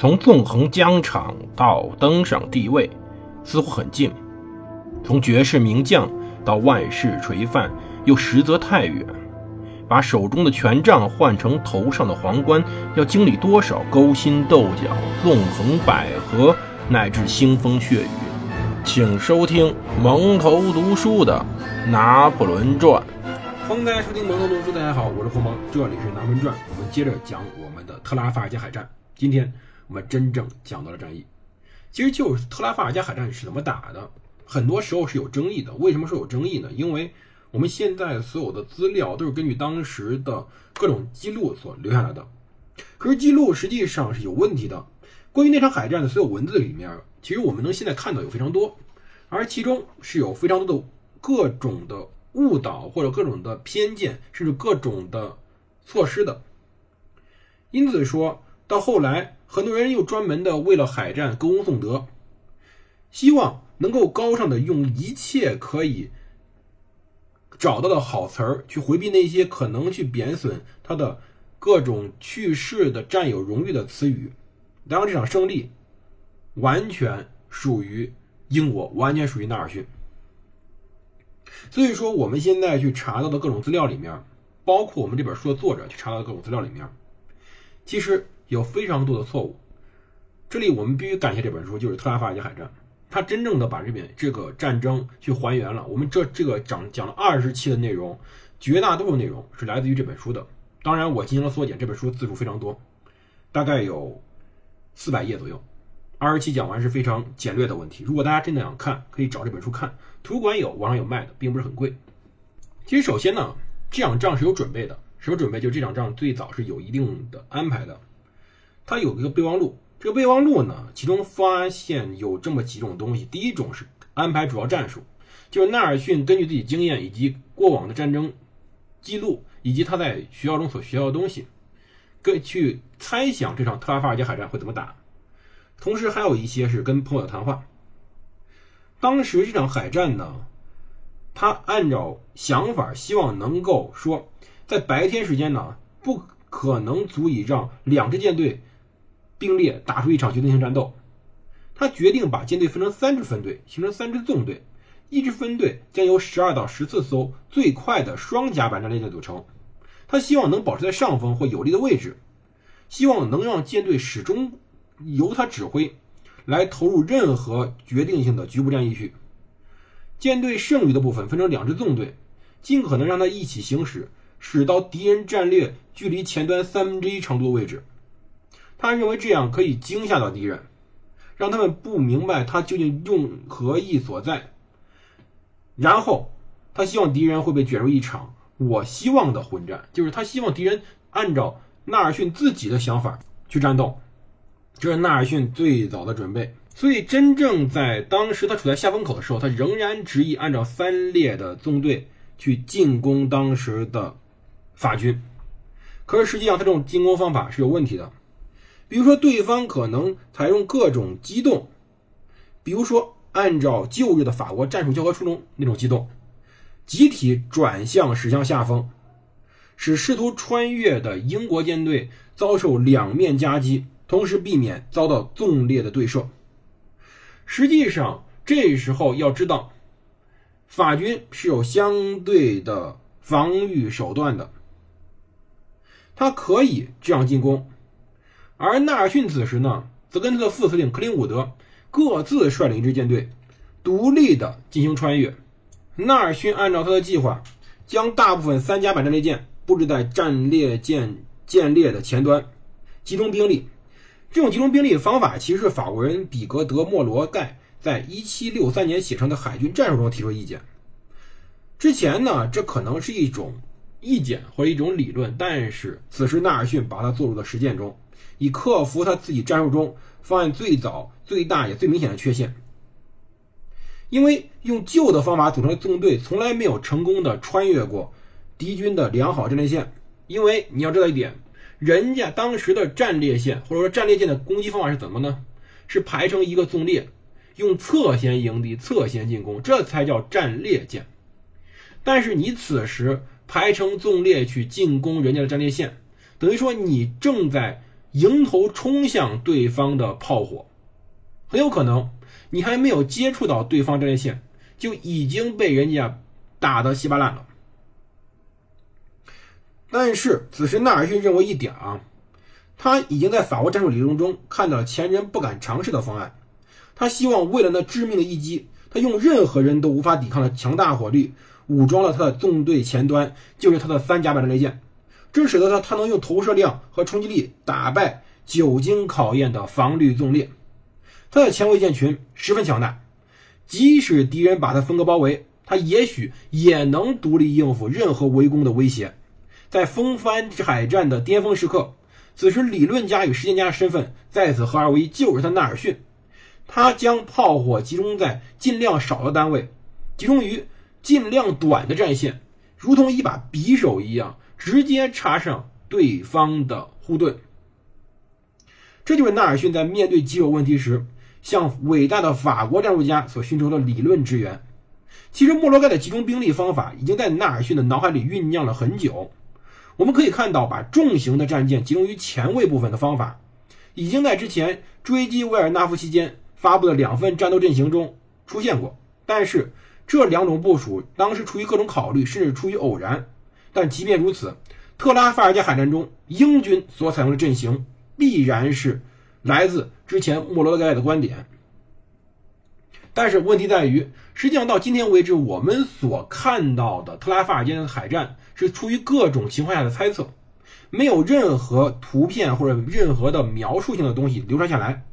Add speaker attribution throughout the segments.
Speaker 1: 从纵横疆场到登上帝位，似乎很近；从绝世名将到万世垂范，又实则太远。把手中的权杖换成头上的皇冠，要经历多少勾心斗角、纵横捭阖，乃至腥风血雨？请收听蒙头读书的《拿破仑传》。
Speaker 2: 欢迎大家收听蒙头读书，大家好，我是胡蒙，这里是《拿破仑传》，我们接着讲我们的特拉法尔加海战。今天我们真正讲到了战役，其实就是特拉法尔加海战是怎么打的，很多时候是有争议的。为什么说有争议呢？因为我们现在所有的资料都是根据当时的各种记录所留下来的，可是记录实际上是有问题的。关于那场海战的所有文字里面，其实我们能现在看到有非常多，而其中是有非常多的各种的误导或者各种的偏见，甚至各种的错失的。因此说到后来，很多人又专门的为了海战歌功颂德，希望能够高尚的用一切可以。找到的好词儿去回避那些可能去贬损他的各种去世的占有荣誉的词语。当然，这场胜利完全属于英国，完全属于纳尔逊。所以说，我们现在去查到的各种资料里面，包括我们这本书的作者去查到的各种资料里面，其实有非常多的错误。这里我们必须感谢这本书，就是特拉法尔加海战。他真正的把这边这个战争去还原了。我们这这个讲讲了二十期的内容，绝大多数内容是来自于这本书的。当然，我进行了缩减，这本书字数非常多，大概有四百页左右。二十期讲完是非常简略的问题。如果大家真的想看，可以找这本书看，图书馆有，网上有卖的，并不是很贵。其实，首先呢，这场仗是有准备的。什么准备？就这场仗最早是有一定的安排的。它有一个备忘录。这个备忘录呢，其中发现有这么几种东西。第一种是安排主要战术，就是纳尔逊根据自己经验以及过往的战争记录，以及他在学校中所学到的东西，跟去猜想这场特拉法尔加海战会怎么打。同时还有一些是跟朋友的谈话。当时这场海战呢，他按照想法，希望能够说，在白天时间呢，不可能足以让两支舰队。并列打出一场决定性战斗，他决定把舰队分成三支分队，形成三支纵队。一支分队将由十二到十四艘最快的双甲板战列舰组成。他希望能保持在上风或有利的位置，希望能让舰队始终由他指挥，来投入任何决定性的局部战役去。舰队剩余的部分分成两支纵队，尽可能让他一起行驶，驶到敌人战略距离前端三分之一长度的位置。他认为这样可以惊吓到敌人，让他们不明白他究竟用何意所在。然后，他希望敌人会被卷入一场我希望的混战，就是他希望敌人按照纳尔逊自己的想法去战斗。这是纳尔逊最早的准备。所以，真正在当时他处在下风口的时候，他仍然执意按照三列的纵队去进攻当时的法军。可是，实际上他这种进攻方法是有问题的。比如说，对方可能采用各种机动，比如说按照旧日的法国战术教科书中那种机动，集体转向驶向下风，使试图穿越的英国舰队遭受两面夹击，同时避免遭到纵列的对射。实际上，这时候要知道，法军是有相对的防御手段的，他可以这样进攻。而纳尔逊此时呢，则跟他的副司令克林伍德各自率领一支舰队，独立的进行穿越。纳尔逊按照他的计划，将大部分三甲板战列舰布置在战列舰舰列的前端，集中兵力。这种集中兵力的方法，其实是法国人比格德莫罗盖在一七六三年写成的海军战术中提出意见。之前呢，这可能是一种意见或者一种理论，但是此时纳尔逊把它做入了实践中。以克服他自己战术中方案最早、最大也最明显的缺陷，因为用旧的方法组成的纵队从来没有成功的穿越过敌军的良好战列线。因为你要知道一点，人家当时的战列线或者说战列舰的攻击方法是怎么呢？是排成一个纵列，用侧先迎敌、侧先进攻，这才叫战列舰。但是你此时排成纵列去进攻人家的战列线，等于说你正在迎头冲向对方的炮火，很有可能你还没有接触到对方战列线，就已经被人家打得稀巴烂了。但是此时纳尔逊认为一点啊，他已经在法国战术理论中看到了前人不敢尝试的方案。他希望为了那致命的一击，他用任何人都无法抵抗的强大火力，武装了他的纵队前端，就是他的三甲板战列舰。这使得他他能用投射量和冲击力打败久经考验的防御纵列。他的前卫舰群十分强大，即使敌人把他分割包围，他也许也能独立应付任何围攻的威胁。在风帆海战的巅峰时刻，此时理论家与实践家的身份在此合二为一，就是他纳尔逊。他将炮火集中在尽量少的单位，集中于尽量短的战线，如同一把匕首一样，直接插上对方的护盾。这就是纳尔逊在面对棘手问题时，向伟大的法国战术家所寻求的理论支援。其实，莫罗盖的集中兵力方法已经在纳尔逊的脑海里酝酿了很久。我们可以看到，把重型的战舰集中于前卫部分的方法，已经在之前追击维尔纳夫期间发布的两份战斗阵型中出现过。但是，这两种部署当时出于各种考虑，甚至出于偶然。但即便如此，特拉法尔加海战中英军所采用的阵型必然是来自之前莫罗盖的观点。但是问题在于，实际上到今天为止，我们所看到的特拉法尔加海战是出于各种情况下的猜测，没有任何图片或者任何的描述性的东西流传下来。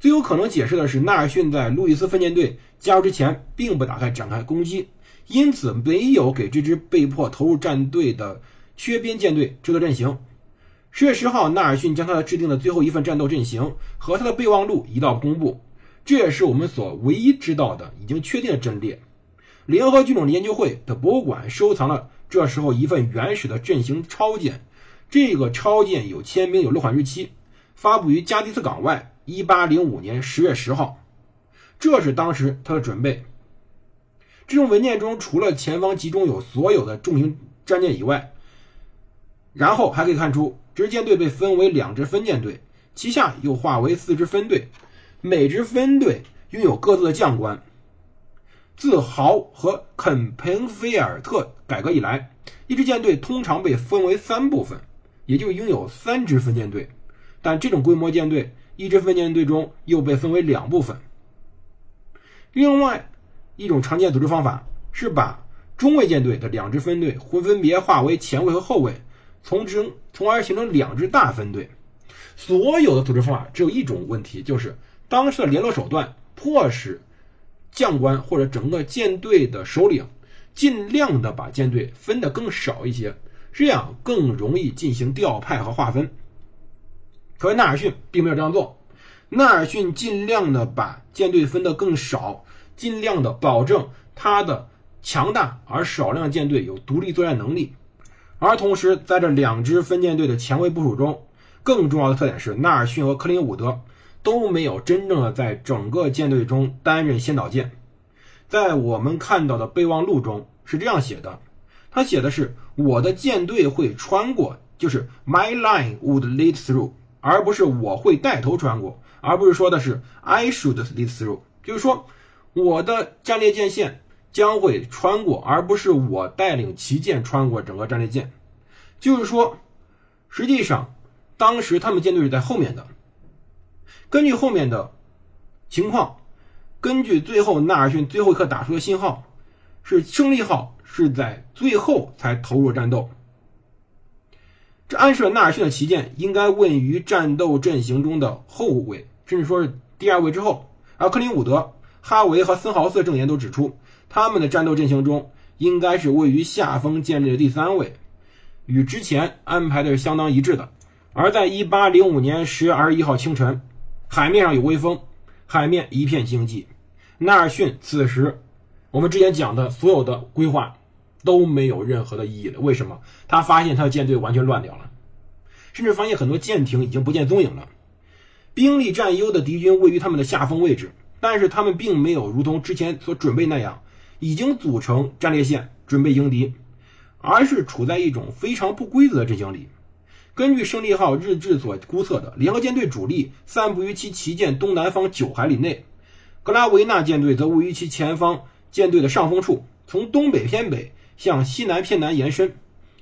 Speaker 2: 最有可能解释的是，纳尔逊在路易斯分舰队加入之前，并不打算展开攻击，因此没有给这支被迫投入战队的缺边舰队制作阵型。十月十号，纳尔逊将他的制定的最后一份战斗阵型和他的备忘录移到公布。这也是我们所唯一知道的已经确定的阵列。联合军种研究会的博物馆收藏了这时候一份原始的阵型抄件，这个抄件有签名，有落款日期，发布于加的斯港外，一八零五年十月十号。这是当时他的准备。这种文件中除了前方集中有所有的重型战舰以外，然后还可以看出，这支舰队被分为两支分舰队，旗下又划为四支分队。每支分队拥有各自的将官。自豪和肯彭菲尔特改革以来，一支舰队通常被分为三部分，也就拥有三支分舰队。但这种规模舰队，一支分舰队中又被分为两部分。另外一种常见组织方法是把中卫舰队的两支分队分分别划为前卫和后卫，从之从而形成两支大分队。所有的组织方法只有一种问题，就是。当时的联络手段迫使将官或者整个舰队的首领尽量的把舰队分得更少一些，这样更容易进行调派和划分。可是纳尔逊并没有这样做，纳尔逊尽量的把舰队分得更少，尽量的保证他的强大而少量舰队有独立作战能力。而同时，在这两支分舰队的前卫部署中，更重要的特点是纳尔逊和克林伍德。都没有真正的在整个舰队中担任先导舰。在我们看到的备忘录中是这样写的，他写的是我的舰队会穿过，就是 My line would lead through，而不是我会带头穿过，而不是说的是 I should lead through，就是说我的战列舰线将会穿过，而不是我带领旗舰穿过整个战列舰。就是说，实际上当时他们舰队是在后面的。根据后面的情况，根据最后纳尔逊最后一刻打出的信号，是胜利号是在最后才投入战斗。这暗示了纳尔逊的旗舰应该位于战斗阵型中的后位，甚至说是第二位之后。而克林伍德、哈维和森豪斯证言都指出，他们的战斗阵型中应该是位于下风舰队的第三位，与之前安排的是相当一致的。而在1805年10月21号清晨。海面上有微风，海面一片静寂。纳尔逊此时，我们之前讲的所有的规划都没有任何的意义了。为什么？他发现他的舰队完全乱掉了，甚至发现很多舰艇已经不见踪影了。兵力占优的敌军位于他们的下风位置，但是他们并没有如同之前所准备那样，已经组成战列线准备迎敌，而是处在一种非常不规则的阵型里。根据胜利号日志所估测的，联合舰队主力散布于其旗舰东南方九海里内，格拉维纳舰队则位于其前方舰队的上风处，从东北偏北向西南偏南延伸。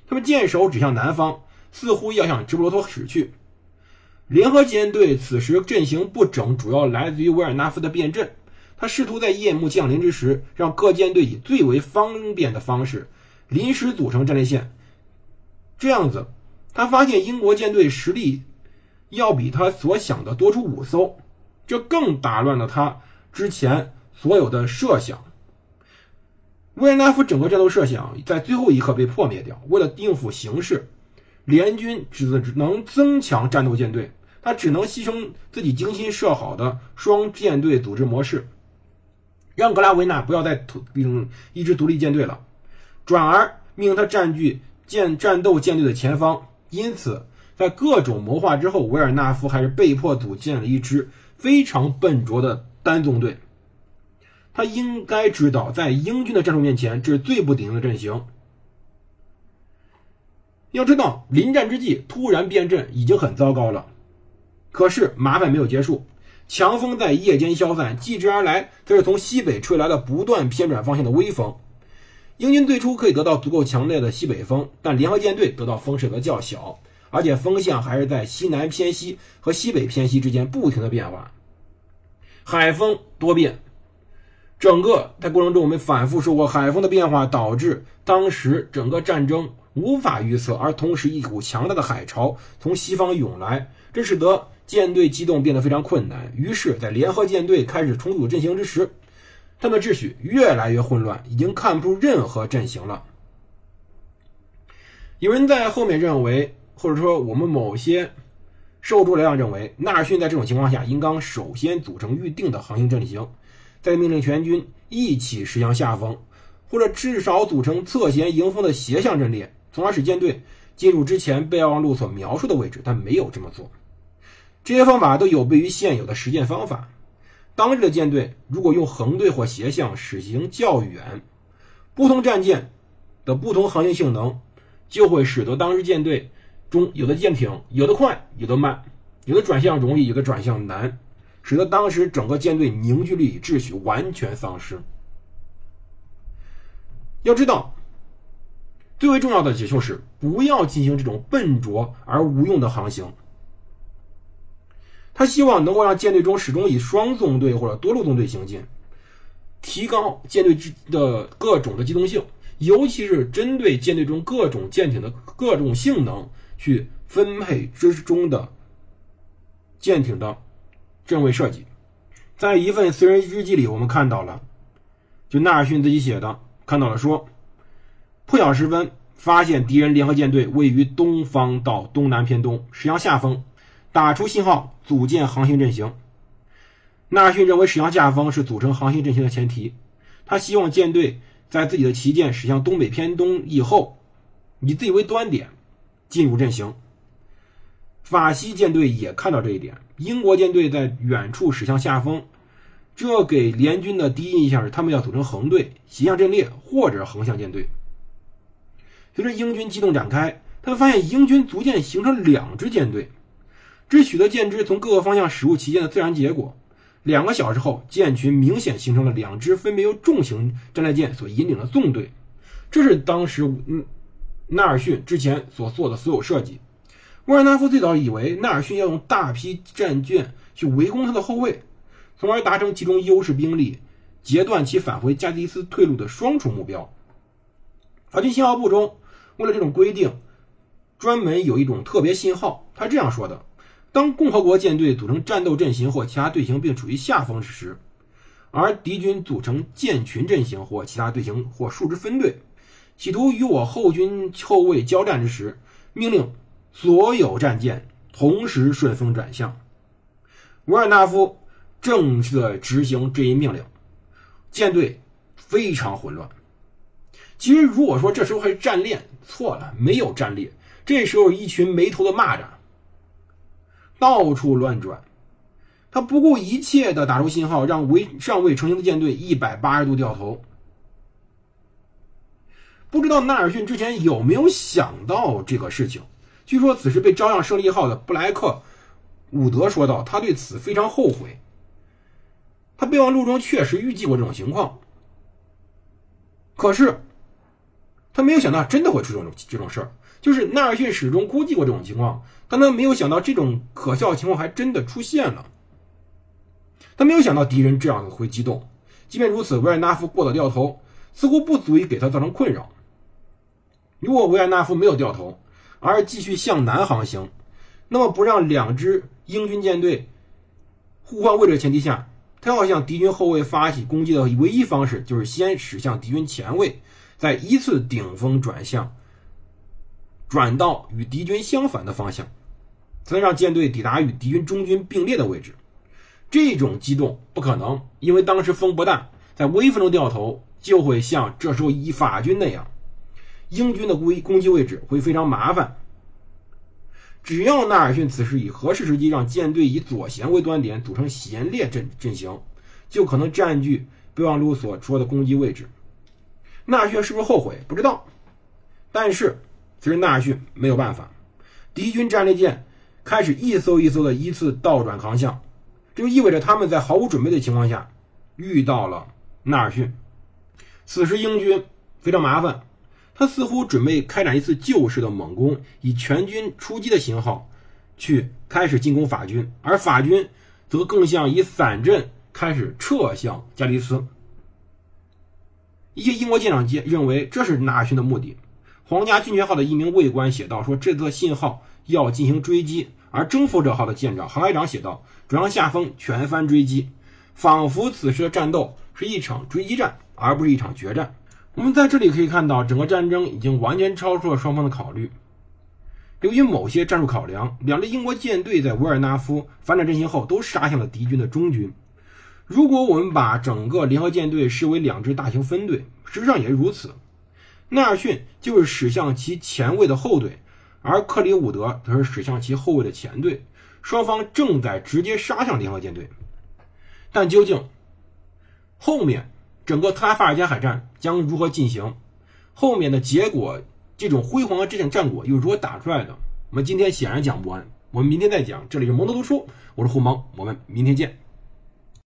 Speaker 2: 他们舰首指向南方，似乎要向直布罗陀驶去。联合舰队此时阵型不整，主要来自于维尔纳夫的变阵。他试图在夜幕降临之时，让各舰队以最为方便的方式临时组成战列线。这样子，他发现英国舰队实力要比他所想的多出五艘，这更打乱了他之前所有的设想。维尔纳夫整个战斗设想在最后一刻被破灭掉。为了应付形势，联军只能增强战斗舰队，他只能牺牲自己精心设好的双舰队组织模式。让格拉维纳不要再领一支独立舰队了，转而命他占据舰战斗舰队的前方。因此，在各种谋划之后，维尔纳夫还是被迫组建了一支非常笨拙的单纵队。他应该知道，在英军的战术面前，这是最不顶用的阵型。要知道，临战之际突然变阵已经很糟糕了。可是麻烦没有结束。强风在夜间消散，继之而来，则是从西北吹来的不断偏转方向的微风。英军最初可以得到足够强烈的西北风，但联合舰队得到风势则较小，而且风向还是在西南偏西和西北偏西之间不停的变化。海风多变，整个在过程中我们反复说过，海风的变化导致当时整个战争无法预测，而同时一股强大的海潮从西方涌来，这使得。舰队机动变得非常困难，于是，在联合舰队开始重组阵型之时，他们的秩序越来越混乱，已经看不出任何阵型了。有人在后面认为，或者说我们某些受诸来量认为，纳尔逊在这种情况下应当首先组成预定的航行阵型，再命令全军一起驶向下风，或者至少组成侧弦迎风的斜向阵列，从而使舰队进入之前备忘录所描述的位置，但没有这么做。这些方法都有悖于现有的实践方法。当日的舰队如果用横队或斜向驶行较远，不同战舰的不同航行性能就会使得当时舰队中有的舰艇有的快，有的慢，有的转向容易，有的转向难，使得当时整个舰队凝聚力与秩序完全丧失。要知道，最为重要的就是不要进行这种笨拙而无用的航行。他希望能够让舰队中始终以双纵队或者多路纵队行进，提高舰队之的各种的机动性，尤其是针对舰队中各种舰艇的各种性能去分配之中的舰艇的阵位设计。在一份私人日记里，我们看到了，就纳尔逊自己写的，看到了说，破晓时分发现敌人联合舰队位于东方到东南偏东，驶向下风。打出信号，组建航行阵型。纳尔逊认为驶向下风是组成航行阵型的前提。他希望舰队在自己的旗舰驶向东北偏东以后，以自己为端点进入阵型。法西舰队也看到这一点。英国舰队在远处驶向下风，这给联军的第一印象是他们要组成横队、斜向阵列或者横向舰队。随着英军机动展开，他们发现英军逐渐形成两支舰队。这取得舰只从各个方向驶入旗舰的自然结果。两个小时后，舰群明显形成了两支分别由重型战列舰所引领的纵队。这是当时嗯纳尔逊之前所做的所有设计。沃尔纳夫最早以为纳尔逊要用大批战舰去围攻他的后卫，从而达成集中优势兵力、截断其返回加的斯退路的双重目标。法军信号部中为了这种规定，专门有一种特别信号，他这样说的。当共和国舰队组成战斗阵型或其他队形并处于下风之时，而敌军组成舰群阵型或其他队形或数支分队，企图与我后军后卫交战之时，命令所有战舰同时顺风转向。维尔纳夫正在执行这一命令，舰队非常混乱。其实，如果说这时候还是战练，错了，没有战列，这时候一群没头的蚂蚱。到处乱转，他不顾一切的打出信号，让未尚未成型的舰队一百八十度掉头。不知道纳尔逊之前有没有想到这个事情？据说此时被招上胜利号的布莱克伍德说道：“他对此非常后悔。他备忘录中确实预计过这种情况，可是他没有想到真的会出这种这种事儿。就是纳尔逊始终估计过这种情况，但他没有想到这种可笑情况还真的出现了。他没有想到敌人这样会激动。即便如此，维尔纳夫过早掉头似乎不足以给他造成困扰。如果维尔纳夫没有掉头，而继续向南航行，那么不让两支英军舰队互换位置的前提下，他要向敌军后卫发起攻击的唯一方式就是先驶向敌军前卫，再依次顶风转向，转到与敌军相反的方向，才能让舰队抵达与敌军中军并列的位置。这种机动不可能，因为当时风不大，在微风中掉头就会像这时候以法军那样。英军的攻攻击位置会非常麻烦。只要纳尔逊此时以合适时机让舰队以左舷为端点组成舷列阵阵型，就可能占据备忘录所说的攻击位置。纳尔逊是不是后悔？不知道。但是其实纳尔逊没有办法。敌军战列舰开始一艘一艘的依次倒转航向，这就意味着他们在毫无准备的情况下遇到了纳尔逊。此时英军非常麻烦。他似乎准备开展一次旧式的猛攻，以全军出击的型号去开始进攻法军，而法军则更像以散阵开始撤向加利斯。一些英国舰长认为这是纳尔逊的目的。皇家军权号的一名卫官写道：“说这则信号要进行追击。”而征服者号的舰长航海长写道：“转向下风，全帆追击。”仿佛此时的战斗是一场追击战，而不是一场决战。我们在这里可以看到，整个战争已经完全超出了双方的考虑。由于某些战术考量，两支英国舰队在维尔纳夫反转阵型后都杀向了敌军的中军。如果我们把整个联合舰队视为两支大型分队，事实上也是如此。纳尔逊就是驶向其前卫的后队，而克里伍德则是驶向其后卫的前队。双方正在直接杀向联合舰队，但究竟后面？整个特拉法尔加海战将如何进行？后面的结果，这种辉煌的这场战果又如何打出来的？我们今天显然讲不完，我们明天再讲。这里是蒙德读书，我是胡蒙，我们明天见。